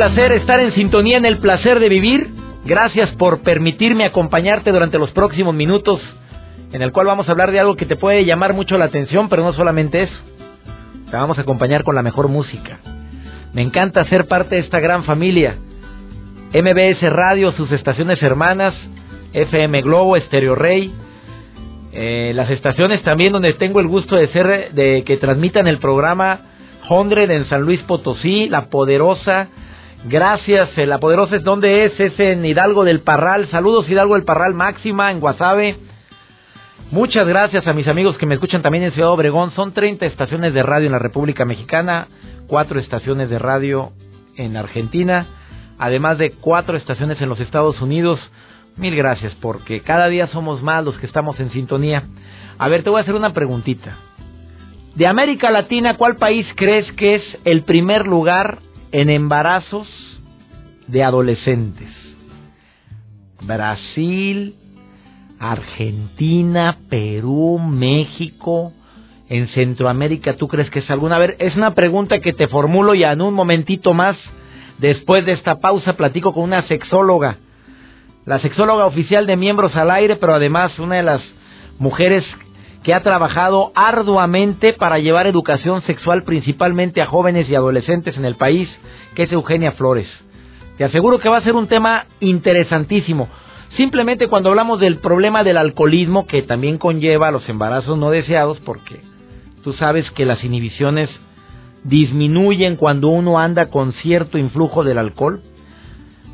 Placer estar en sintonía en el placer de vivir. Gracias por permitirme acompañarte durante los próximos minutos en el cual vamos a hablar de algo que te puede llamar mucho la atención, pero no solamente eso. Te vamos a acompañar con la mejor música. Me encanta ser parte de esta gran familia. MBS Radio, sus estaciones hermanas, FM Globo, Stereo Rey, eh, las estaciones también donde tengo el gusto de ser, de que transmitan el programa Hundred en San Luis Potosí, La Poderosa. Gracias, eh, La Poderosa es donde es, es en Hidalgo del Parral. Saludos Hidalgo del Parral Máxima, en Guasave. Muchas gracias a mis amigos que me escuchan también en Ciudad Obregón. Son 30 estaciones de radio en la República Mexicana, cuatro estaciones de radio en Argentina, además de cuatro estaciones en los Estados Unidos. Mil gracias porque cada día somos más los que estamos en sintonía. A ver, te voy a hacer una preguntita. De América Latina, ¿cuál país crees que es el primer lugar en embarazos de adolescentes? Brasil, Argentina, Perú, México, en Centroamérica, ¿tú crees que es alguna? A ver, es una pregunta que te formulo y en un momentito más, después de esta pausa, platico con una sexóloga, la sexóloga oficial de Miembros al Aire, pero además una de las mujeres que ha trabajado arduamente para llevar educación sexual principalmente a jóvenes y adolescentes en el país, que es Eugenia Flores. Te aseguro que va a ser un tema interesantísimo. Simplemente cuando hablamos del problema del alcoholismo, que también conlleva los embarazos no deseados, porque tú sabes que las inhibiciones disminuyen cuando uno anda con cierto influjo del alcohol.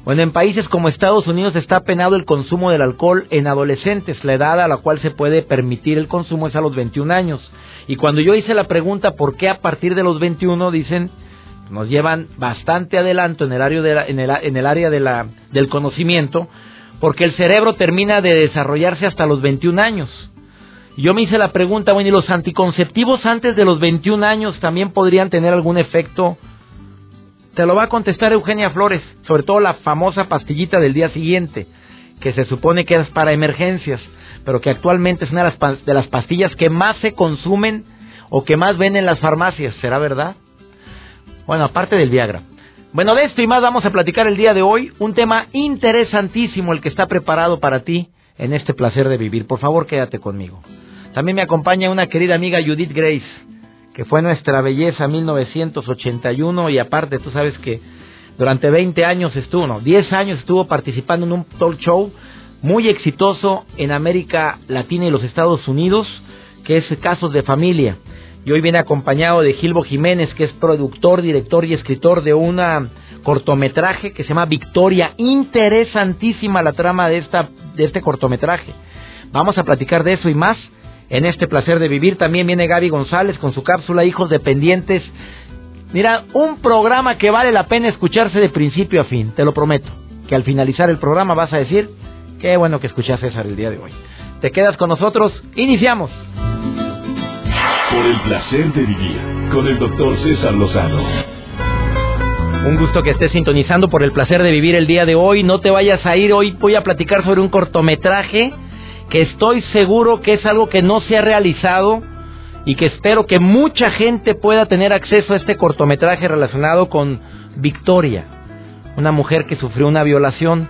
Bueno, en países como Estados Unidos está penado el consumo del alcohol en adolescentes. La edad a la cual se puede permitir el consumo es a los 21 años. Y cuando yo hice la pregunta por qué a partir de los 21, dicen, nos llevan bastante adelanto en el área, de en el, área de la, del conocimiento, porque el cerebro termina de desarrollarse hasta los 21 años. Yo me hice la pregunta, bueno, ¿y los anticonceptivos antes de los 21 años también podrían tener algún efecto? Te lo va a contestar Eugenia Flores, sobre todo la famosa pastillita del día siguiente, que se supone que es para emergencias, pero que actualmente es una de las, pastillas que más se consumen o que más ven en las farmacias, ¿será verdad? Bueno, aparte del Viagra. Bueno, de esto y más vamos a platicar el día de hoy. Un tema interesantísimo el que está preparado para ti en este placer de vivir. Por favor, quédate conmigo. También me acompaña una querida amiga Judith Grace, que fue nuestra belleza 1981 y aparte tú sabes que durante 20 años estuvo, no, 10 años estuvo participando en un talk show muy exitoso en América Latina y los Estados Unidos, que es Casos de Familia y hoy viene acompañado de Gilbo Jiménez, que es productor, director y escritor de una cortometraje que se llama Victoria. Interesantísima la trama de, esta, de este cortometraje. Vamos a platicar de eso y más en este placer de vivir. También viene Gaby González con su cápsula Hijos Dependientes. Mira, un programa que vale la pena escucharse de principio a fin, te lo prometo. Que al finalizar el programa vas a decir, qué bueno que escuchas César el día de hoy. Te quedas con nosotros, iniciamos. Por el placer de vivir con el doctor César Lozano. Un gusto que estés sintonizando por el placer de vivir el día de hoy. No te vayas a ir. Hoy voy a platicar sobre un cortometraje que estoy seguro que es algo que no se ha realizado y que espero que mucha gente pueda tener acceso a este cortometraje relacionado con Victoria, una mujer que sufrió una violación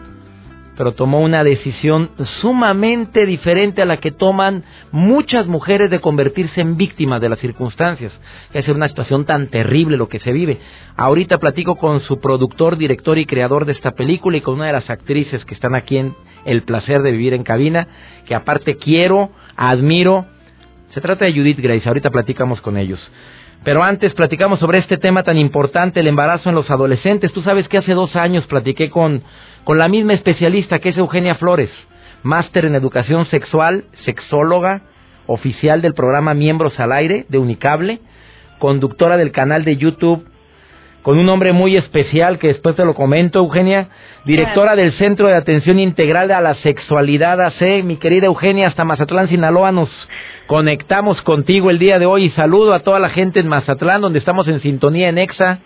pero tomó una decisión sumamente diferente a la que toman muchas mujeres de convertirse en víctimas de las circunstancias. Es una situación tan terrible lo que se vive. Ahorita platico con su productor, director y creador de esta película y con una de las actrices que están aquí en El placer de vivir en cabina, que aparte quiero, admiro. Se trata de Judith Grace, ahorita platicamos con ellos. Pero antes platicamos sobre este tema tan importante, el embarazo en los adolescentes. Tú sabes que hace dos años platiqué con con la misma especialista que es Eugenia Flores, máster en educación sexual, sexóloga, oficial del programa Miembros al Aire de Unicable, conductora del canal de YouTube con un hombre muy especial que después te lo comento, Eugenia, directora del Centro de Atención Integral a la Sexualidad AC. Mi querida Eugenia, hasta Mazatlán, Sinaloa, nos conectamos contigo el día de hoy y saludo a toda la gente en Mazatlán, donde estamos en sintonía en EXA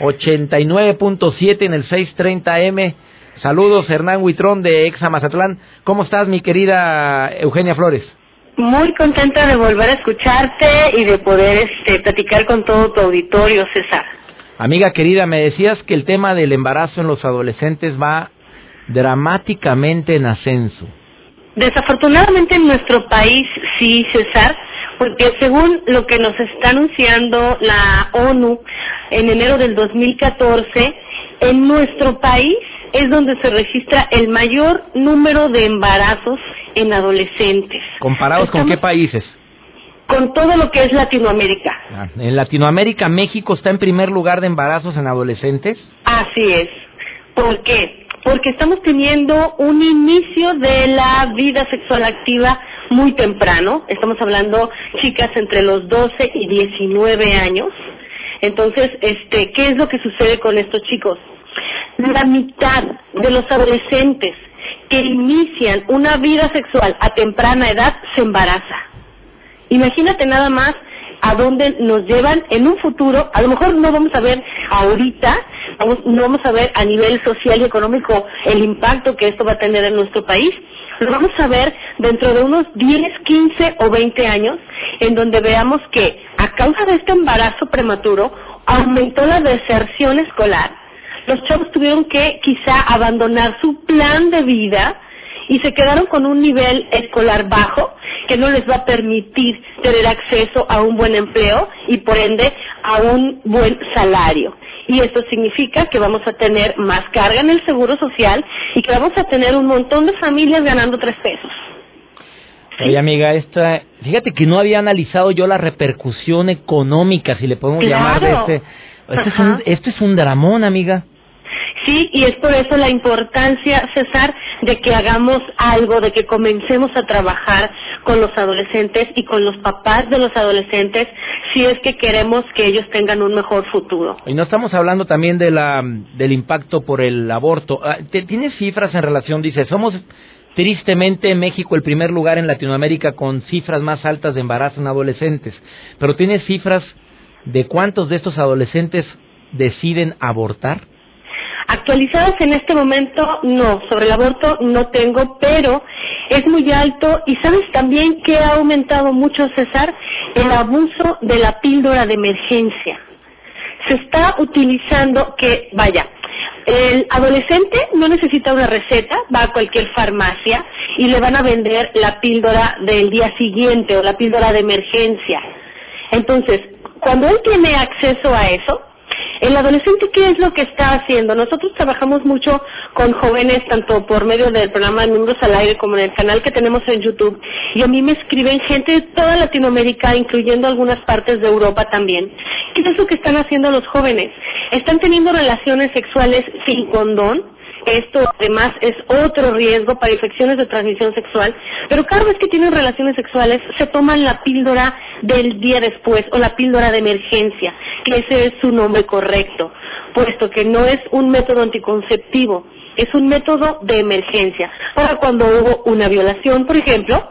89.7 en el 630M. Saludos, Hernán Huitrón de EXA Mazatlán. ¿Cómo estás, mi querida Eugenia Flores? Muy contenta de volver a escucharte y de poder este, platicar con todo tu auditorio, César. Amiga querida, me decías que el tema del embarazo en los adolescentes va dramáticamente en ascenso. Desafortunadamente en nuestro país sí, César, porque según lo que nos está anunciando la ONU en enero del 2014, en nuestro país es donde se registra el mayor número de embarazos en adolescentes. ¿Comparados con qué países? Con todo lo que es Latinoamérica. Ah, en Latinoamérica, México está en primer lugar de embarazos en adolescentes. Así es. ¿Por qué? Porque estamos teniendo un inicio de la vida sexual activa muy temprano. Estamos hablando chicas entre los 12 y 19 años. Entonces, este, ¿qué es lo que sucede con estos chicos? La mitad de los adolescentes que inician una vida sexual a temprana edad se embaraza. Imagínate nada más a dónde nos llevan en un futuro, a lo mejor no vamos a ver ahorita, no vamos a ver a nivel social y económico el impacto que esto va a tener en nuestro país, lo vamos a ver dentro de unos 10, 15 o 20 años, en donde veamos que a causa de este embarazo prematuro aumentó la deserción escolar, los chavos tuvieron que quizá abandonar su plan de vida, y se quedaron con un nivel escolar bajo que no les va a permitir tener acceso a un buen empleo y por ende a un buen salario. Y esto significa que vamos a tener más carga en el seguro social y que vamos a tener un montón de familias ganando tres pesos. Oye, amiga, esta, fíjate que no había analizado yo la repercusión económica, si le podemos llamar de este. Esto es, un, esto es un dramón, amiga. Sí, y es por eso la importancia, César, de que hagamos algo, de que comencemos a trabajar con los adolescentes y con los papás de los adolescentes si es que queremos que ellos tengan un mejor futuro. Y no estamos hablando también de la, del impacto por el aborto. Ah, ¿Tienes cifras en relación? Dice, somos tristemente en México el primer lugar en Latinoamérica con cifras más altas de embarazo en adolescentes. Pero ¿tienes cifras de cuántos de estos adolescentes deciden abortar? Actualizadas en este momento, no. Sobre el aborto no tengo, pero es muy alto. Y sabes también que ha aumentado mucho, César, el abuso de la píldora de emergencia. Se está utilizando que, vaya, el adolescente no necesita una receta, va a cualquier farmacia y le van a vender la píldora del día siguiente o la píldora de emergencia. Entonces, cuando él tiene acceso a eso, el adolescente, ¿qué es lo que está haciendo? Nosotros trabajamos mucho con jóvenes, tanto por medio del programa Miembros al Aire como en el canal que tenemos en YouTube. Y a mí me escriben gente de toda Latinoamérica, incluyendo algunas partes de Europa también. ¿Qué es lo que están haciendo los jóvenes? Están teniendo relaciones sexuales sin condón esto además es otro riesgo para infecciones de transmisión sexual, pero cada vez que tienen relaciones sexuales se toman la píldora del día después o la píldora de emergencia, que ese es su nombre correcto, puesto que no es un método anticonceptivo, es un método de emergencia. Para cuando hubo una violación, por ejemplo,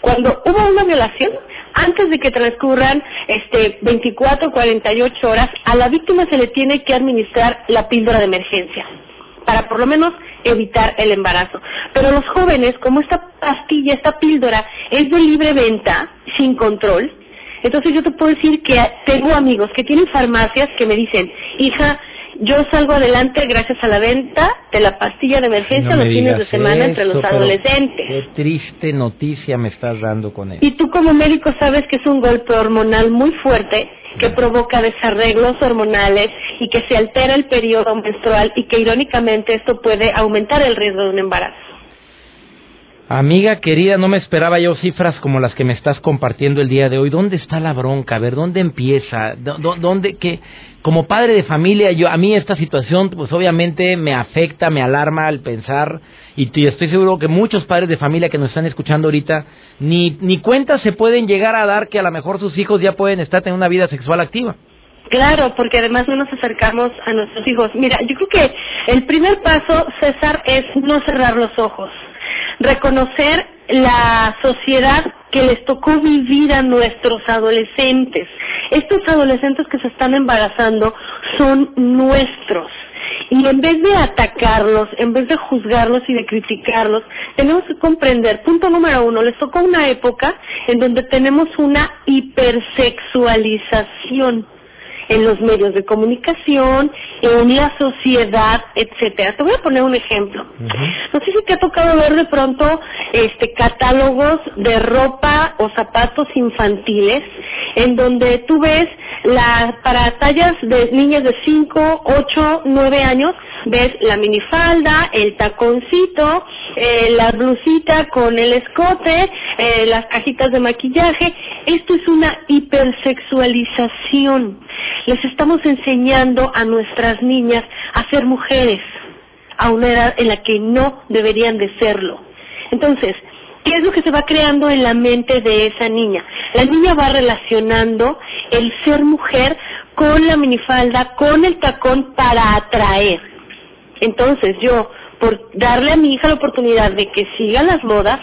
cuando hubo una violación, antes de que transcurran este 24 o 48 horas, a la víctima se le tiene que administrar la píldora de emergencia para por lo menos evitar el embarazo. Pero los jóvenes, como esta pastilla, esta píldora es de libre venta, sin control, entonces yo te puedo decir que tengo amigos que tienen farmacias que me dicen, hija, yo salgo adelante gracias a la venta de la pastilla de emergencia los fines de semana entre los adolescentes. Qué triste noticia me estás dando con eso. Y tú como médico sabes que es un golpe hormonal muy fuerte que provoca desarreglos hormonales y que se altera el periodo menstrual y que irónicamente esto puede aumentar el riesgo de un embarazo. Amiga querida, no me esperaba yo cifras como las que me estás compartiendo el día de hoy. ¿Dónde está la bronca? A ver, ¿dónde empieza? ¿Dónde qué? Como padre de familia, yo a mí esta situación pues obviamente me afecta, me alarma al pensar y estoy seguro que muchos padres de familia que nos están escuchando ahorita ni ni cuentas se pueden llegar a dar que a lo mejor sus hijos ya pueden estar teniendo una vida sexual activa. Claro, porque además no nos acercamos a nuestros hijos. Mira, yo creo que el primer paso, César, es no cerrar los ojos, reconocer la sociedad que les tocó vivir a nuestros adolescentes. Estos adolescentes que se están embarazando son nuestros. Y en vez de atacarlos, en vez de juzgarlos y de criticarlos, tenemos que comprender, punto número uno, les tocó una época en donde tenemos una hipersexualización en los medios de comunicación, en la sociedad, etcétera. Te voy a poner un ejemplo. No sé si te ha tocado ver de pronto este catálogos de ropa o zapatos infantiles en donde tú ves la, para tallas de niñas de 5, 8, 9 años, ves la minifalda, el taconcito, eh, la blusita con el escote, eh, las cajitas de maquillaje. Esto es una hipersexualización. Les estamos enseñando a nuestras niñas a ser mujeres a una edad en la que no deberían de serlo. Entonces, ¿qué es lo que se va creando en la mente de esa niña? La niña va relacionando el ser mujer con la minifalda, con el tacón para atraer. Entonces yo, por darle a mi hija la oportunidad de que siga las modas,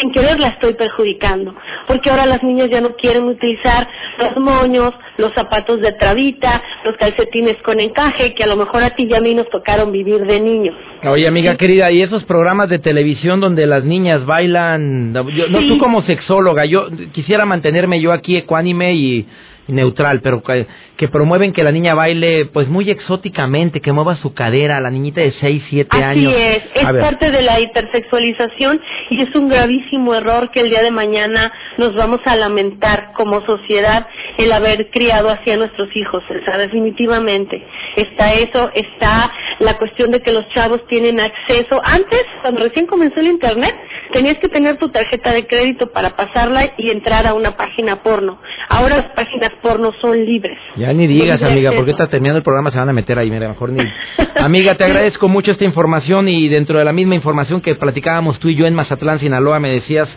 sin querer la estoy perjudicando, porque ahora las niñas ya no quieren utilizar los moños, los zapatos de trabita, los calcetines con encaje, que a lo mejor a ti y a mí nos tocaron vivir de niños. Oye, amiga querida, ¿y esos programas de televisión donde las niñas bailan? no, tú como sexóloga, yo quisiera mantenerme yo aquí ecuánime y neutral, pero que, que, promueven que la niña baile pues muy exóticamente, que mueva su cadera, la niñita de 6, 7 años. Así es, es parte de la hipersexualización y es un gravísimo error que el día de mañana nos vamos a lamentar como sociedad el haber criado así a nuestros hijos, o sea, definitivamente. Está eso, está la cuestión de que los chavos tienen acceso. Antes, cuando recién comenzó el Internet, tenías que tener tu tarjeta de crédito para pasarla y entrar a una página porno. Ahora las páginas porno son libres. Ya ni digas, amiga, porque está terminando el programa se van a meter ahí, mira, mejor ni. amiga, te agradezco mucho esta información y dentro de la misma información que platicábamos tú y yo en Mazatlán, Sinaloa, me decías,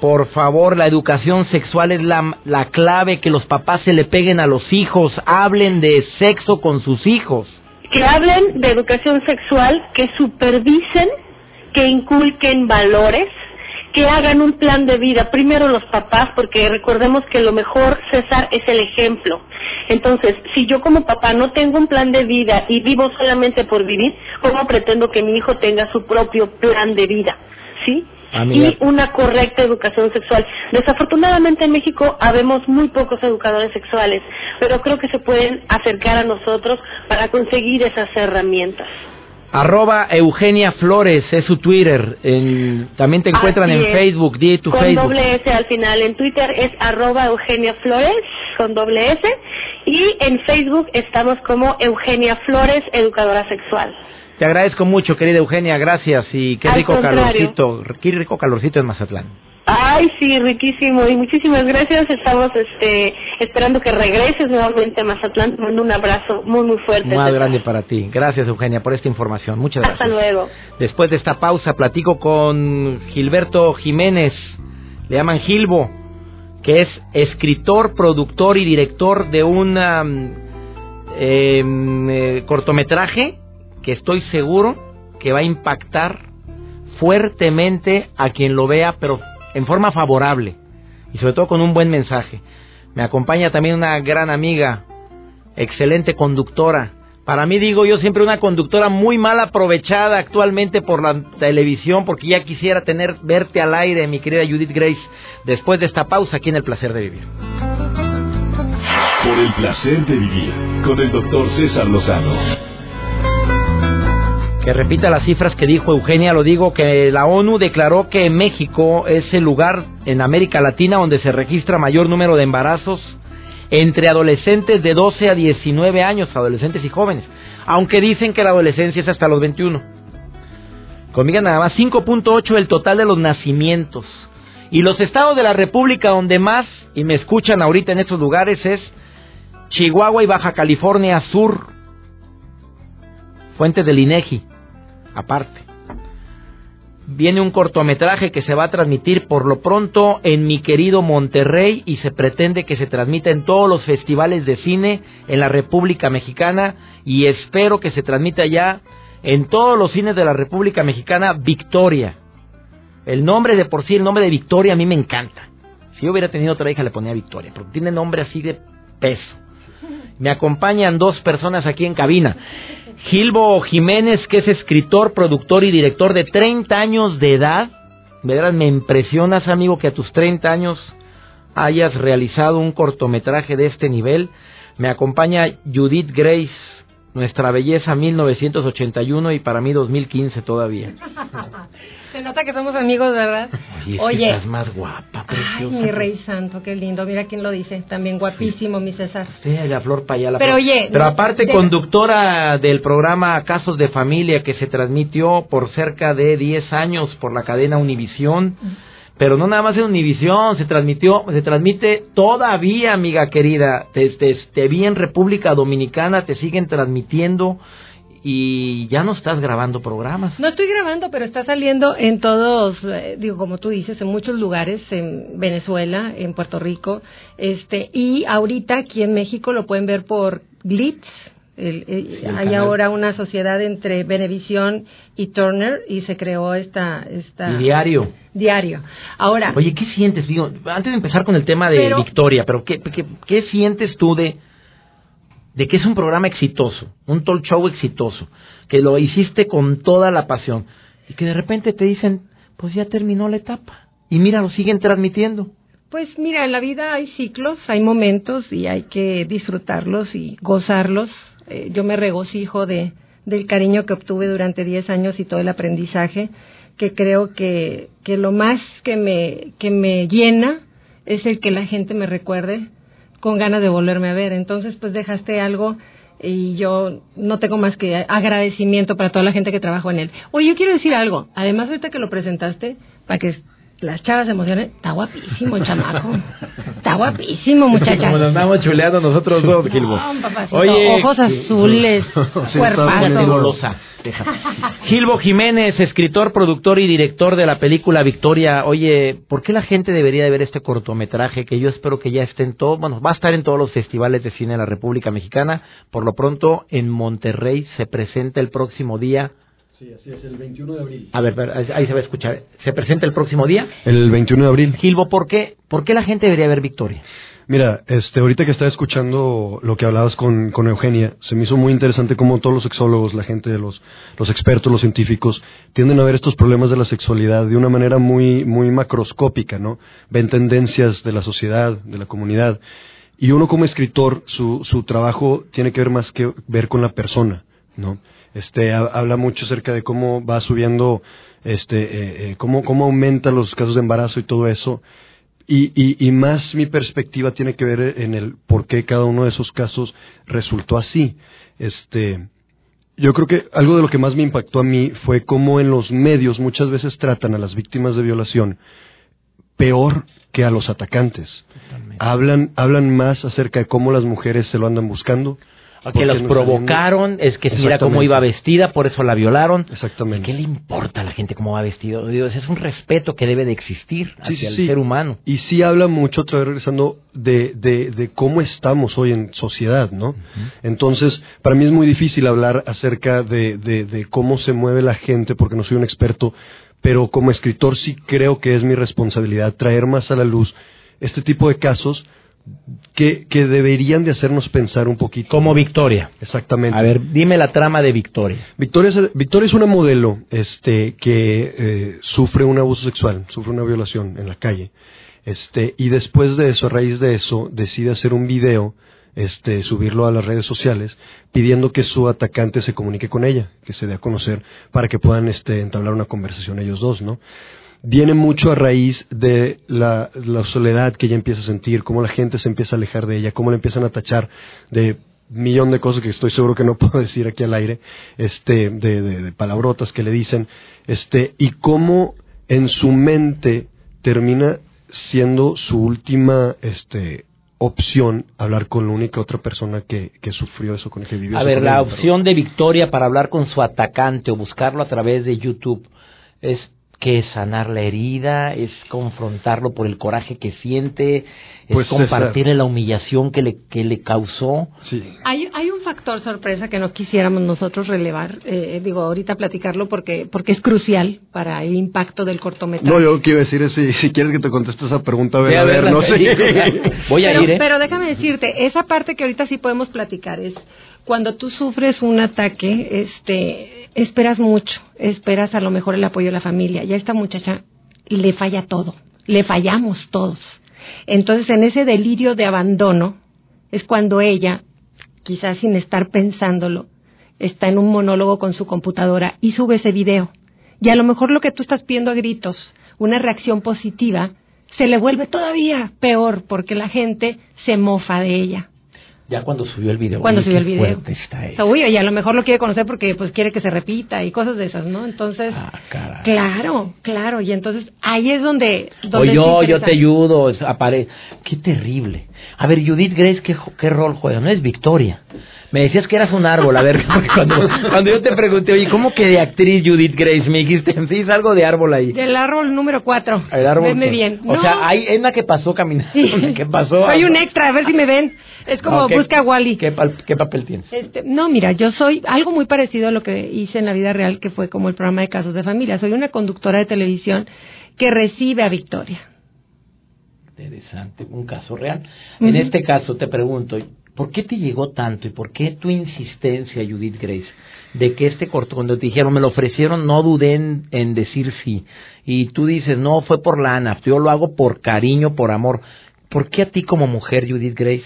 por favor, la educación sexual es la, la clave, que los papás se le peguen a los hijos, hablen de sexo con sus hijos. Que hablen de educación sexual, que supervisen, que inculquen valores, que hagan un plan de vida. Primero los papás, porque recordemos que lo mejor, César, es el ejemplo. Entonces, si yo como papá no tengo un plan de vida y vivo solamente por vivir, ¿cómo pretendo que mi hijo tenga su propio plan de vida? ¿Sí? Y una correcta educación sexual. Desafortunadamente en México habemos muy pocos educadores sexuales, pero creo que se pueden acercar a nosotros para conseguir esas herramientas. Arroba Eugenia Flores es su Twitter. también te encuentran en Facebook, di tu con doble S al final. En Twitter es arroba Eugenia Flores con doble S. Y en Facebook estamos como Eugenia Flores, educadora sexual. Te agradezco mucho, querida Eugenia, gracias. Y qué rico calorcito, qué rico calorcito en Mazatlán. Ay, sí, riquísimo y muchísimas gracias. Estamos este, esperando que regreses nuevamente a Mazatlán. Te mando un abrazo muy, muy fuerte. Más grande para ti. Gracias, Eugenia, por esta información. Muchas gracias. Hasta luego. Después de esta pausa, platico con Gilberto Jiménez. Le llaman Gilbo, que es escritor, productor y director de un em, eh, cortometraje que estoy seguro que va a impactar fuertemente a quien lo vea, pero en forma favorable y sobre todo con un buen mensaje. Me acompaña también una gran amiga, excelente conductora. Para mí digo yo siempre una conductora muy mal aprovechada actualmente por la televisión porque ya quisiera tener verte al aire, mi querida Judith Grace, después de esta pausa aquí en El Placer de Vivir. Por el placer de vivir con el doctor César Lozano que repita las cifras que dijo Eugenia, lo digo que la ONU declaró que México es el lugar en América Latina donde se registra mayor número de embarazos entre adolescentes de 12 a 19 años, adolescentes y jóvenes, aunque dicen que la adolescencia es hasta los 21. Conmigo nada más 5.8 el total de los nacimientos. Y los estados de la República donde más, y me escuchan ahorita en estos lugares, es Chihuahua y Baja California Sur. Fuente del INEGI aparte. viene un cortometraje que se va a transmitir por lo pronto en mi querido Monterrey y se pretende que se transmita en todos los festivales de cine en la República Mexicana y espero que se transmita ya en todos los cines de la República Mexicana Victoria. El nombre de por sí, el nombre de Victoria a mí me encanta. Si yo hubiera tenido otra hija le ponía Victoria, porque tiene nombre así de peso. Me acompañan dos personas aquí en cabina. Gilbo Jiménez, que es escritor, productor y director de 30 años de edad. Verás, me impresionas, amigo, que a tus 30 años hayas realizado un cortometraje de este nivel. Me acompaña Judith Grace, nuestra belleza 1981 y para mí 2015 todavía. Se nota que somos amigos, ¿verdad? Oye, estás más guapa, preciosa. Ay, mi rey santo, qué lindo. Mira quién lo dice. También guapísimo, mi César. Sí, la flor para allá. Pero oye... Pero aparte, conductora del programa Casos de Familia que se transmitió por cerca de 10 años por la cadena Univisión. Pero no nada más en Univisión, se transmitió, se transmite todavía, amiga querida. Te, te, vi en República Dominicana, te siguen transmitiendo y ya no estás grabando programas. No estoy grabando, pero está saliendo en todos, eh, digo, como tú dices, en muchos lugares, en Venezuela, en Puerto Rico, este, y ahorita aquí en México lo pueden ver por Glitz. Hay ahora una sociedad entre Venevisión y Turner y se creó esta, esta diario diario. Ahora, oye, ¿qué sientes? Digo, antes de empezar con el tema de Victoria, pero ¿qué, qué, qué sientes tú de de que es un programa exitoso, un talk show exitoso, que lo hiciste con toda la pasión y que de repente te dicen, pues ya terminó la etapa y mira, lo siguen transmitiendo. Pues mira, en la vida hay ciclos, hay momentos y hay que disfrutarlos y gozarlos. Eh, yo me regocijo de, del cariño que obtuve durante 10 años y todo el aprendizaje, que creo que, que lo más que me, que me llena es el que la gente me recuerde con ganas de volverme a ver. Entonces, pues dejaste algo y yo no tengo más que agradecimiento para toda la gente que trabajó en él. Oye, yo quiero decir algo. Además, ahorita que lo presentaste, para que las chavas se emocionen, está guapísimo el chamaco. Está guapísimo, muchacha. Como nos andamos chuleando nosotros dos, Gilbo. Oye, ojos azules, cuerpazo. Gilbo Jiménez, escritor, productor y director de la película Victoria. Oye, ¿por qué la gente debería de ver este cortometraje que yo espero que ya esté en todo, bueno, va a estar en todos los festivales de cine de la República Mexicana. Por lo pronto, en Monterrey se presenta el próximo día Sí, así es, el 21 de abril. A ver, ahí se va a escuchar. ¿Se presenta el próximo día? El 21 de abril. Gilbo, ¿por qué, ¿por qué la gente debería ver Victoria? Mira, este, ahorita que estaba escuchando lo que hablabas con, con Eugenia, se me hizo muy interesante cómo todos los sexólogos, la gente, de los, los expertos, los científicos, tienden a ver estos problemas de la sexualidad de una manera muy, muy macroscópica, ¿no? Ven tendencias de la sociedad, de la comunidad. Y uno como escritor, su, su trabajo tiene que ver más que ver con la persona, ¿no? Este, habla mucho acerca de cómo va subiendo, este, eh, eh, cómo, cómo aumenta los casos de embarazo y todo eso. Y, y, y, más mi perspectiva tiene que ver en el por qué cada uno de esos casos resultó así. Este, yo creo que algo de lo que más me impactó a mí fue cómo en los medios muchas veces tratan a las víctimas de violación peor que a los atacantes. Hablan, hablan más acerca de cómo las mujeres se lo andan buscando, que los provocaron, es que mira cómo iba vestida, por eso la violaron. Exactamente. ¿Qué le importa a la gente cómo va vestido? Dios, es un respeto que debe de existir hacia el ser humano. Y sí habla mucho, otra vez regresando, de, de, de cómo estamos hoy en sociedad, ¿no? Entonces, para mí es muy difícil hablar acerca de, de, de cómo se mueve la gente, porque no soy un experto, pero como escritor sí creo que es mi responsabilidad traer más a la luz este tipo de casos que, que, deberían de hacernos pensar un poquito. Como Victoria. Exactamente. A ver, dime la trama de Victoria. Victoria es, Victoria es una modelo este, que eh, sufre un abuso sexual, sufre una violación en la calle. Este, y después de eso, a raíz de eso, decide hacer un video, este, subirlo a las redes sociales, pidiendo que su atacante se comunique con ella, que se dé a conocer, para que puedan este, entablar una conversación ellos dos, ¿no? Viene mucho a raíz de la, soledad que ella empieza a sentir, cómo la gente se empieza a alejar de ella, cómo le empiezan a tachar de millón de cosas que estoy seguro que no puedo decir aquí al aire, este, de, de, palabrotas que le dicen, este, y cómo en su mente termina siendo su última, este, opción hablar con la única otra persona que, que sufrió eso, con el que vivió. A ver, la opción de Victoria para hablar con su atacante o buscarlo a través de YouTube es que es sanar la herida, es confrontarlo por el coraje que siente, es Pues, compartirle la humillación que le, que le causó. Sí. Hay, hay un factor sorpresa que no quisiéramos nosotros relevar, eh, digo, ahorita platicarlo porque, porque es crucial para el impacto del cortometraje. No, yo lo que iba a decir es si, si quieres que te conteste esa pregunta, a ver, a ver no sé. Voy a pero, ir, ¿eh? pero déjame decirte, esa parte que ahorita sí podemos platicar es cuando tú sufres un ataque, este, esperas mucho, esperas a lo mejor el apoyo de la familia. Y a esta muchacha le falla todo, le fallamos todos. Entonces, en ese delirio de abandono es cuando ella, quizás sin estar pensándolo, está en un monólogo con su computadora y sube ese video. Y a lo mejor lo que tú estás pidiendo a gritos, una reacción positiva, se le vuelve todavía peor porque la gente se mofa de ella. Ya cuando subió el video. Cuando oye, subió el video. está eso. uy, y a lo mejor lo quiere conocer porque pues quiere que se repita y cosas de esas, ¿no? Entonces, Ah, caray. claro, claro, y entonces ahí es donde, donde O yo, yo te ayudo, apare... Qué terrible. A ver, Judith Grace, ¿qué, ¿qué rol juega? No es Victoria. Me decías que eras un árbol, a ver, cuando, cuando yo te pregunté, oye, ¿cómo que de actriz Judith Grace? Me dijiste, sí, es algo de árbol ahí. Del árbol número cuatro. El árbol. Venme bien. O No. sea, hay es una que pasó caminando. Sí. ¿Qué pasó? Soy un extra, a ver si me ven. Es como Ok. busca a Wally. ¿Qué, pal- qué papel tienes? Este, no, mira, yo soy algo muy parecido a lo que hice en la vida real, que fue como el programa de casos de familia. Soy una conductora de televisión que recibe a Victoria. Interesante, un caso real. En este caso te pregunto, ¿por qué te llegó tanto y por qué tu insistencia, Judith Grace, de que este corto, cuando te dijeron, me lo ofrecieron, no dudé en, en decir sí? Y tú dices, no, fue por lana, yo lo hago por cariño, por amor. ¿Por qué a ti como mujer, Judith Grace,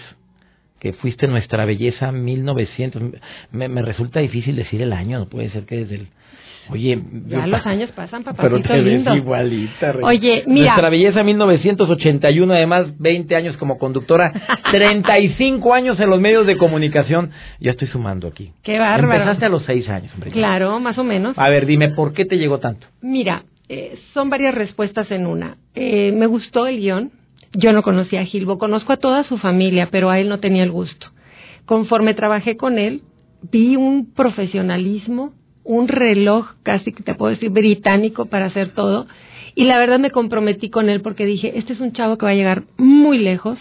que fuiste nuestra belleza 1900, me, me resulta difícil decir el año, no puede ser que desde el... Oye, Ya los años pasan, pero papacito te ves lindo. igualita. Rey. Oye, mira. Nuestra belleza 1981, además 20 años como conductora, 35 años en los medios de comunicación. Ya estoy sumando aquí. Qué bárbaro. Empezaste a los 6 años, hombre. Claro, más o menos. A ver, dime, ¿por qué te llegó tanto? Mira, eh, son varias respuestas en una. Eh, me gustó el guion. Yo no conocía a Gilbo, conozco a toda su familia, pero a él no tenía el gusto. Conforme trabajé con él, vi un profesionalismo, un reloj casi que te puedo decir británico para hacer todo. Y la verdad me comprometí con él porque dije, este es un chavo que va a llegar muy lejos,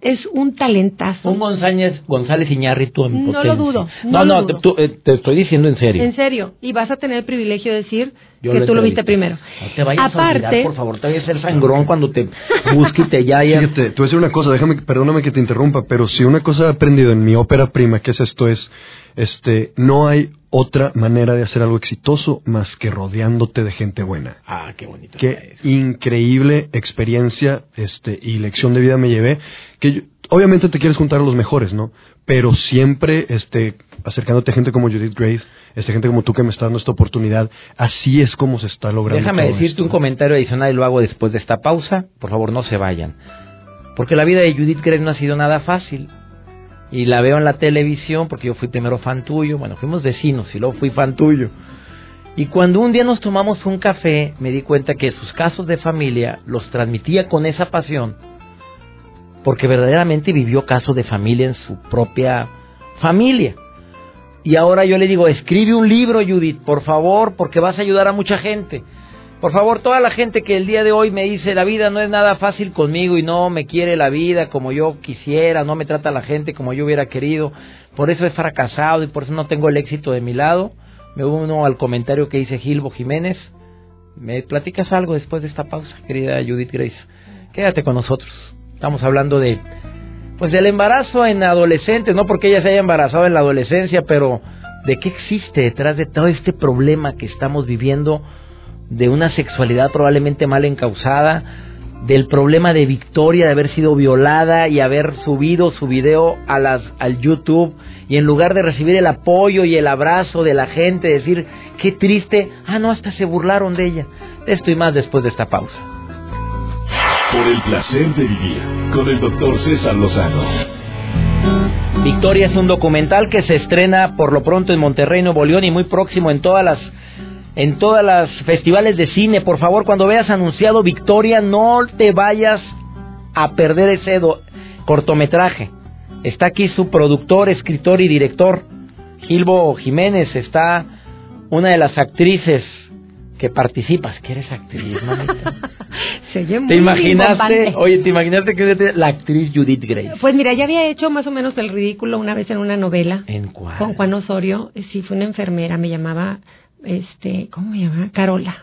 es un talentazo. Un González, González Iñárritu en No lo dudo, No, no no, lo te, dudo. tú, eh, te estoy diciendo en serio. En serio, y vas a tener el privilegio de decir Yo que tú lo viste primero. No te vayas a Aparte, olvidar, por favor. Te voy a hacer sangrón cuando te busque y te ya Fíjate, te voy a decir una cosa, déjame, perdóname que te interrumpa, pero si una cosa he aprendido en mi ópera prima, que es esto, es, este, no hay otra manera de hacer algo exitoso más que rodeándote de gente buena. Ah, qué bonito. Qué increíble experiencia, este, y lección de vida me llevé, que yo- obviamente te quieres juntar a los mejores, ¿no? Pero siempre, este, acercándote a gente como Judith Grace, este, gente como tú que me está dando esta oportunidad, así es como se está logrando Déjame todo decirte esto. un comentario adicional y lo hago después de esta pausa. Por favor, no se vayan. Porque la vida de Judith Grace no ha sido nada fácil. Y la veo en la televisión porque yo fui primero fan tuyo. Bueno, fuimos vecinos y luego fui fan tuyo. Y cuando un día nos tomamos un café, me di cuenta que sus casos de familia los transmitía con esa pasión. Porque verdaderamente vivió casos de familia en su propia familia. Y ahora yo le digo, escribe un libro, Judith, por favor, porque vas a ayudar a mucha gente. Por favor, toda la gente que el día de hoy me dice, la vida no es nada fácil conmigo y no me quiere la vida como yo quisiera, no me trata la gente como yo hubiera querido, por eso he fracasado y por eso no tengo el éxito de mi lado. Me uno al comentario que dice Gilbo Jiménez. ¿Me platicas algo después de esta pausa, querida Judith Grace? Quédate con nosotros. Estamos hablando de pues del embarazo en adolescentes, no porque ella se haya embarazado en la adolescencia, pero de qué existe detrás de todo este problema que estamos viviendo de una sexualidad probablemente mal encausada, del problema de Victoria de haber sido violada y haber subido su video a las al YouTube y en lugar de recibir el apoyo y el abrazo de la gente decir qué triste, ah no, hasta se burlaron de ella. Esto y más después de esta pausa. Por el placer de vivir con el doctor César Lozano. Victoria es un documental que se estrena por lo pronto en Monterrey, Nuevo León y muy próximo en todas las en todas las festivales de cine. Por favor, cuando veas anunciado Victoria, no te vayas a perder ese do- cortometraje. Está aquí su productor, escritor y director, Gilbo Jiménez. Está una de las actrices que participas, que eres actriz, mamita. Se oye muy ¿Te imaginaste, oye, te imaginaste que era la actriz Judith Grace? Pues mira, ya había hecho más o menos el ridículo una vez en una novela ¿En cuál? con Juan Osorio. Sí, fue una enfermera, me llamaba, este, ¿cómo me llamaba? Carola.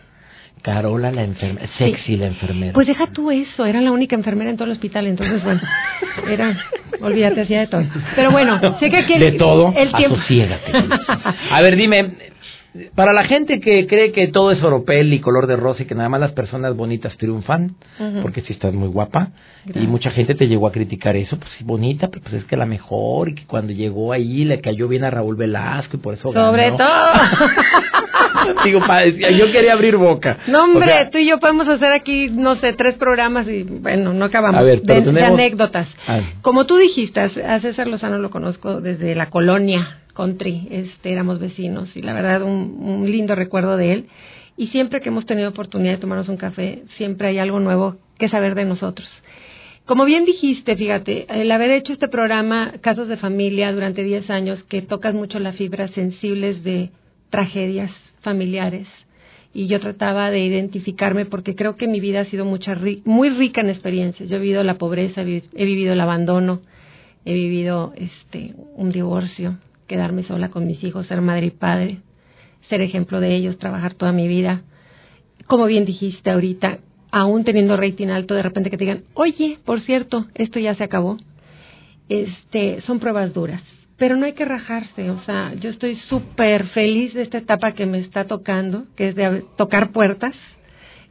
Carola la enfermera, sexy la enfermera. Pues deja tú eso, era la única enfermera en todo el hospital, entonces bueno, era, olvídate, hacía de todo. Pero bueno, sé que aquí el, de todo, el tiempo... A ver, dime, para la gente que cree que todo es oropel y color de rosa y que nada más las personas bonitas triunfan, porque si estás muy guapa, y mucha gente te llegó a criticar eso, pues sí, bonita, pero pues es que la mejor, y que cuando llegó ahí le cayó bien a Raúl Velasco y por eso Sobre ganó. todo. Digo, yo quería abrir boca. No, hombre, O sea, tú y yo podemos hacer aquí, no sé, tres programas y, bueno, no acabamos. A ver, pero de, de tenemos- anécdotas. Ah. Como tú dijiste, a César Lozano lo conozco desde la colonia country, este, éramos vecinos y la verdad un, un lindo recuerdo de él. Y siempre que hemos tenido oportunidad de tomarnos un café, siempre hay algo nuevo que saber de nosotros. Como bien dijiste, fíjate, el haber hecho este programa Casos de Familia durante 10 años, que tocas mucho las fibras sensibles de tragedias familiares, y yo trataba de identificarme porque creo que mi vida ha sido mucha, muy rica en experiencias. Yo he vivido la pobreza, he vivido el abandono, he vivido este un divorcio, quedarme sola con mis hijos, ser madre y padre, ser ejemplo de ellos, trabajar toda mi vida. Como bien dijiste ahorita, aún teniendo rating alto, de repente que te digan, oye, por cierto, esto ya se acabó. Este, son pruebas duras, pero no hay que rajarse. O sea, yo estoy súper feliz de esta etapa que me está tocando, que es de tocar puertas,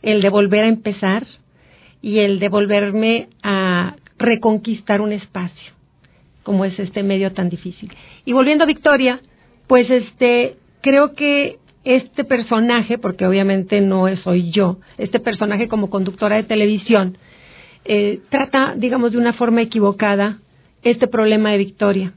el de volver a empezar y el de volverme a reconquistar un espacio, como es este medio tan difícil. Y volviendo a Victoria, pues este, creo que este personaje, porque obviamente no soy yo, este personaje como conductora de televisión, eh, trata, digamos, de una forma equivocada este problema de Victoria.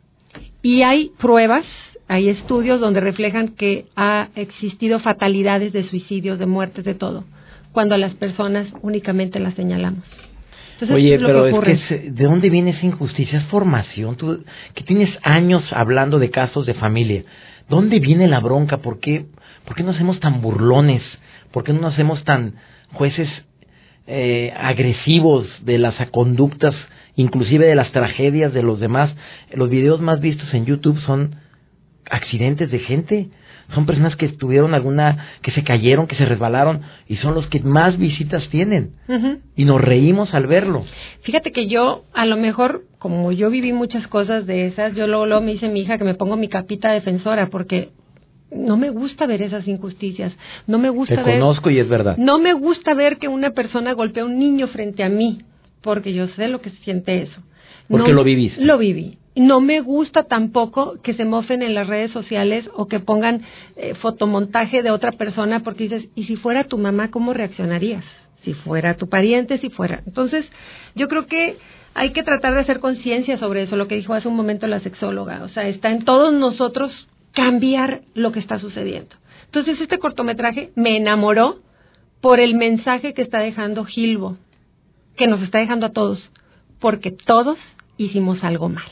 Y hay pruebas, hay estudios donde reflejan que ha existido fatalidades de suicidios, de muertes, de todo, cuando a las personas únicamente las señalamos. Entonces, Oye, es pero que es que ¿de dónde viene esa injusticia? Es formación. Tú que tienes años hablando de casos de familia. ¿Dónde viene la bronca? ¿Por qué, por qué no hacemos tan burlones? ¿Por qué no nos hacemos tan jueces eh, agresivos de las conductas, inclusive de las tragedias de los demás? Los videos más vistos en YouTube son accidentes de gente. Son personas que tuvieron alguna, que se cayeron, que se resbalaron, y son los que más visitas tienen. Y nos reímos al verlo. Fíjate que yo, a lo mejor, como yo viví muchas cosas de esas, yo luego, luego me dice mi hija que me pongo mi capita defensora porque no me gusta ver esas injusticias. No me gusta Te ver. conozco y es verdad. No me gusta ver que una persona golpea a un niño frente a mí, porque yo sé lo que se siente eso. Porque No- lo viviste. Lo viví. No me gusta tampoco que se mofen en las redes sociales o que pongan eh, fotomontaje de otra persona porque dices, ¿y si fuera tu mamá, cómo reaccionarías? Si fuera tu pariente, si fuera. Entonces, yo creo que hay que tratar de hacer conciencia sobre eso, lo que dijo hace un momento la sexóloga. O sea, está en todos nosotros cambiar lo que está sucediendo. Entonces, este cortometraje me enamoró por el mensaje que está dejando Gilbo, que nos está dejando a todos, porque todos hicimos algo mal.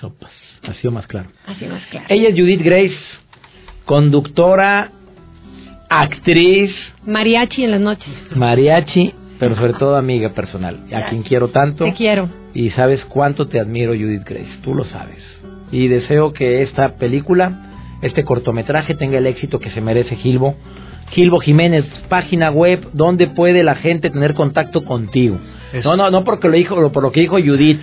Sopas. Ha sido más claro. Así más claro. Ella es Judith Grace, conductora, actriz, Mariachi en las noches. mariachi, pero sobre todo amiga personal. A Gracias. quien quiero tanto. Te quiero. Y sabes cuánto te admiro, Judith Grace. Tú lo sabes. Y deseo que esta película, este cortometraje, tenga el éxito que se merece Gilbo. Gilbo Jiménez, página web, donde puede la gente tener contacto contigo. No, no, no porque lo dijo, por lo que dijo Judith,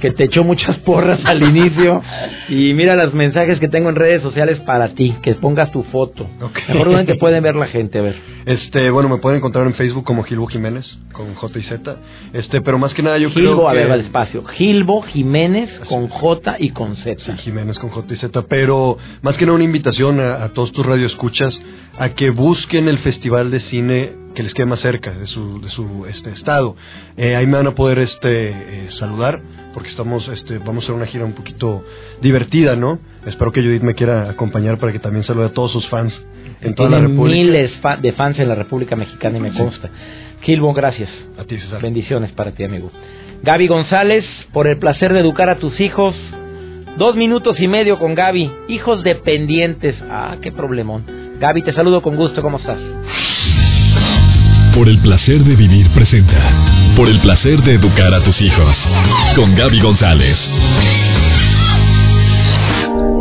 que te echó muchas porras al inicio. Y mira los mensajes que tengo en redes sociales para ti, que pongas tu foto. Ok. Mejor donde te pueden ver la gente, a ver. Este, bueno, me pueden encontrar en Facebook como Gilbo Jiménez, con J y Z. Este, pero más que nada yo Gilbo, creo a que... ver, va despacio. Gilbo Jiménez con J y con Z. Sí, Jiménez con J y Z, pero más que nada una invitación a, a todos tus radioescuchas a que busquen el festival de cine que les quede más cerca de su, de su este estado. Eh, ahí me van a poder este eh, saludar porque estamos este vamos a hacer una gira un poquito divertida, ¿no? Espero que Judith me quiera acompañar para que también salude a todos sus fans en toda la República. miles fa- de fans en la República Mexicana y me consta. Gilbo, gracias. A ti, César. Bendiciones para ti, amigo. Gaby González, por el placer de educar a tus hijos. Dos minutos y medio con Gaby. Hijos dependientes. Ah, qué problemón. Gaby, te saludo con gusto, ¿cómo estás? Por el placer de vivir presenta. Por el placer de educar a tus hijos. Con Gaby González.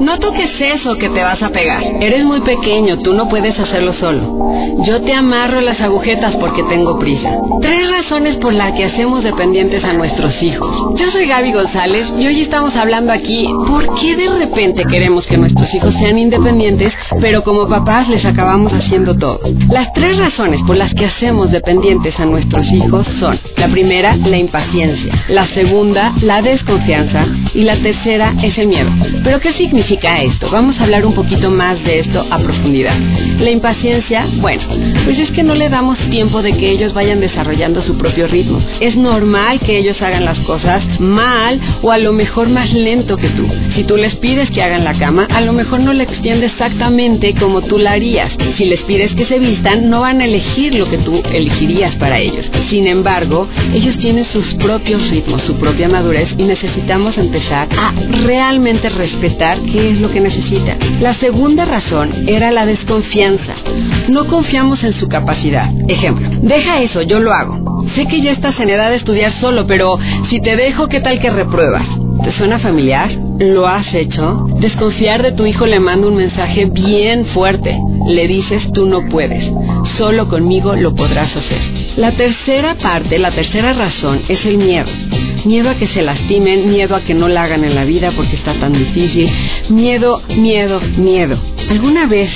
No toques eso que te vas a pegar. Eres muy pequeño, tú no puedes hacerlo solo. Yo te amarro las agujetas porque tengo prisa. Tres razones por las que hacemos dependientes a nuestros hijos. Yo soy Gaby González y hoy estamos hablando aquí por qué de repente queremos que nuestros hijos sean independientes, pero como papás les acabamos haciendo todo. Las tres razones por las que hacemos dependientes a nuestros hijos son, la primera, la impaciencia, la segunda, la desconfianza y la tercera es el miedo. ¿Pero qué significa? Esto? Vamos a hablar un poquito más de esto a profundidad. La impaciencia, bueno, pues es que no le damos tiempo de que ellos vayan desarrollando su propio ritmo. Es normal que ellos hagan las cosas mal o a lo mejor más lento que tú. Si tú les pides que hagan la cama, a lo mejor no le extiende exactamente como tú la harías. Si les pides que se vistan, no van a elegir lo que tú elegirías para ellos. Sin embargo, ellos tienen sus propios ritmos, su propia madurez y necesitamos empezar a realmente respetar que es lo que necesita. La segunda razón era la desconfianza. No confiamos en su capacidad. Ejemplo, deja eso, yo lo hago. Sé que ya estás en edad de estudiar solo, pero si te dejo, ¿qué tal que repruebas? ¿Te suena familiar? ¿Lo has hecho? Desconfiar de tu hijo le manda un mensaje bien fuerte. Le dices tú no puedes. Solo conmigo lo podrás hacer. La tercera parte, la tercera razón es el miedo. Miedo a que se lastimen, miedo a que no la hagan en la vida porque está tan difícil. Miedo, miedo, miedo. ¿Alguna vez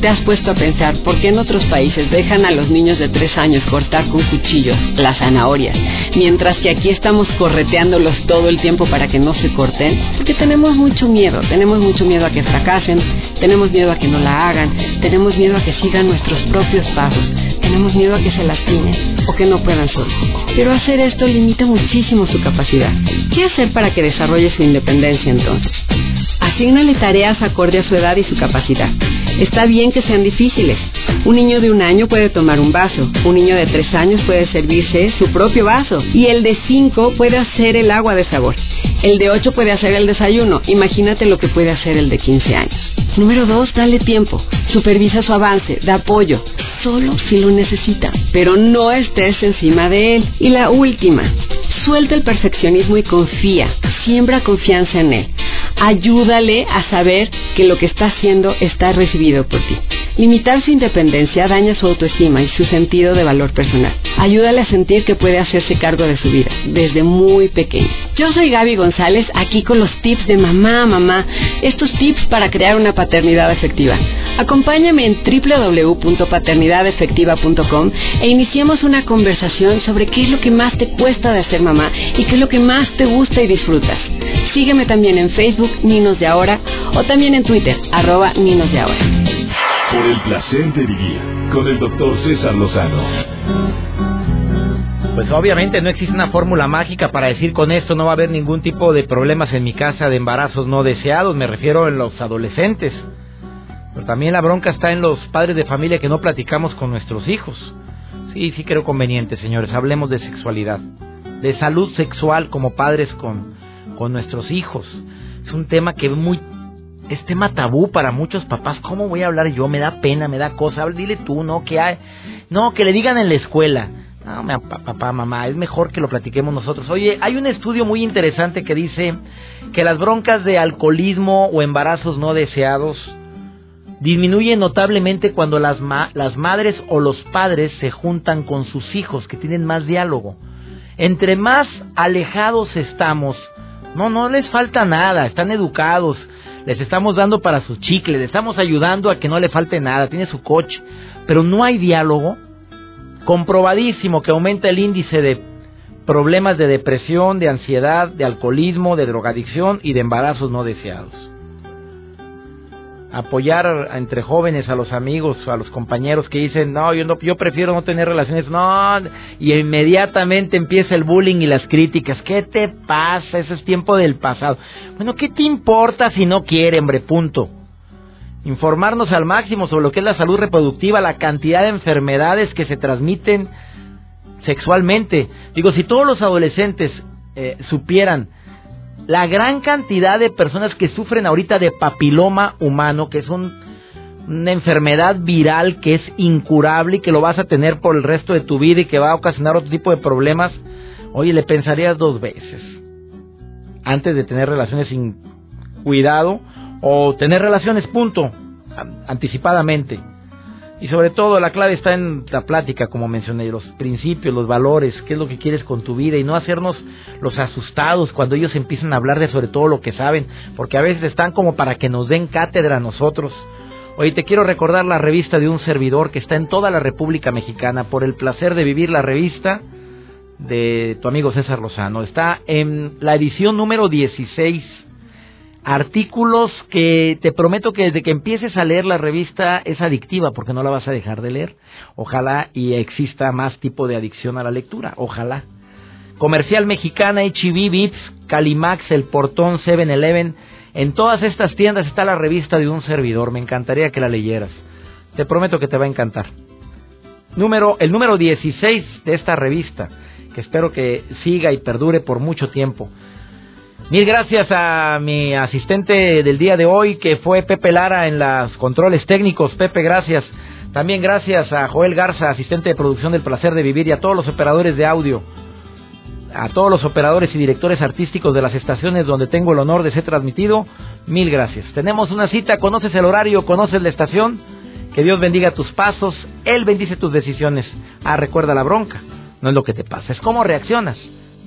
te has puesto a pensar por qué en otros países dejan a los niños de tres años cortar con cuchillos las zanahorias, mientras que aquí estamos correteándolos todo el tiempo para que no se corten? Porque tenemos mucho miedo, tenemos mucho miedo a que fracasen, tenemos miedo a que no la hagan, tenemos miedo a que sigan nuestros propios pasos, tenemos miedo a que se lastimen o que no puedan solos. Pero hacer esto limita muchísimo su capacidad. ¿Qué hacer para que desarrolle su independencia entonces? Asignale tareas acorde a su edad y su capacidad. Está bien que sean difíciles. Un niño de un año puede tomar un vaso, un niño de tres años puede servirse su propio vaso y el de cinco puede hacer el agua de sabor. El de ocho puede hacer el desayuno. Imagínate lo que puede hacer el de 15 años. Número dos, dale tiempo. Supervisa su avance, da apoyo. Solo si lo necesita. Pero no estés encima de él. Y la última, suelta el perfeccionismo y confía. Siembra confianza en él. Ayúdale a saber que lo que está haciendo está recibido por ti. Limitar su independencia daña su autoestima y su sentido de valor personal. Ayúdale a sentir que puede hacerse cargo de su vida desde muy pequeño. Yo soy Gaby González, aquí con los tips de mamá, mamá. Estos tips para crear una paternidad efectiva. Acompáñame en www.paternidadefectiva.com e iniciemos una conversación sobre qué es lo que más te cuesta de ser mamá y qué es lo que más te gusta y disfrutas. Sígueme también en Facebook, Ninos de Ahora, o también en Twitter, arroba Ninos de Ahora. Por el placer de vivir con el doctor César Lozano. Pues obviamente no existe una fórmula mágica para decir con esto no va a haber ningún tipo de problemas en mi casa de embarazos no deseados, me refiero en los adolescentes. Pero también la bronca está en los padres de familia que no platicamos con nuestros hijos. Sí, sí creo conveniente, señores, hablemos de sexualidad, de salud sexual como padres con, con nuestros hijos. Es un tema que muy es tema tabú para muchos papás. ¿Cómo voy a hablar yo? Me da pena, me da cosa. Dile tú, ¿no? Que hay, no, que le digan en la escuela. No, papá, mamá, es mejor que lo platiquemos nosotros. Oye, hay un estudio muy interesante que dice que las broncas de alcoholismo o embarazos no deseados disminuyen notablemente cuando las, las madres o los padres se juntan con sus hijos, que tienen más diálogo. Entre más alejados estamos, no, no les falta nada, están educados, les estamos dando para su chicle, le estamos ayudando a que no le falte nada, tiene su coche, pero no hay diálogo, comprobadísimo que aumenta el índice de problemas de depresión, de ansiedad, de alcoholismo, de drogadicción y de embarazos no deseados apoyar entre jóvenes a los amigos, a los compañeros que dicen, no, yo, no, yo prefiero no tener relaciones, no, y inmediatamente empieza el bullying y las críticas, ¿qué te pasa? Ese es tiempo del pasado. Bueno, ¿qué te importa si no quiere, hombre? Punto. Informarnos al máximo sobre lo que es la salud reproductiva, la cantidad de enfermedades que se transmiten sexualmente. Digo, si todos los adolescentes eh, supieran la gran cantidad de personas que sufren ahorita de papiloma humano, que es un una enfermedad viral que es incurable y que lo vas a tener por el resto de tu vida y que va a ocasionar otro tipo de problemas, oye, le pensarías dos veces antes de tener relaciones sin cuidado o tener relaciones, punto, anticipadamente. Y sobre todo la clave está en la plática, como mencioné, los principios, los valores, qué es lo que quieres con tu vida y no hacernos los asustados cuando ellos empiezan a hablar de sobre todo lo que saben, porque a veces están como para que nos den cátedra a nosotros. Hoy te quiero recordar la revista de un servidor que está en toda la República Mexicana, por el placer de vivir la revista de tu amigo César Lozano. Está en la edición número 16 artículos que te prometo que desde que empieces a leer la revista es adictiva porque no la vas a dejar de leer. Ojalá y exista más tipo de adicción a la lectura. Ojalá. Comercial Mexicana, HB, Vips, Calimax, El Portón, 7-Eleven. En todas estas tiendas está la revista de un servidor. Me encantaría que la leyeras. Te prometo que te va a encantar. Número, el número 16 de esta revista, que espero que siga y perdure por mucho tiempo. Mil gracias a mi asistente del día de hoy, que fue Pepe Lara en los controles técnicos. Pepe, gracias. También gracias a Joel Garza, asistente de producción del Placer de Vivir, y a todos los operadores de audio, a todos los operadores y directores artísticos de las estaciones donde tengo el honor de ser transmitido. Mil gracias. Tenemos una cita, conoces el horario, conoces la estación. Que Dios bendiga tus pasos, Él bendice tus decisiones. Ah, recuerda la bronca, no es lo que te pasa, es cómo reaccionas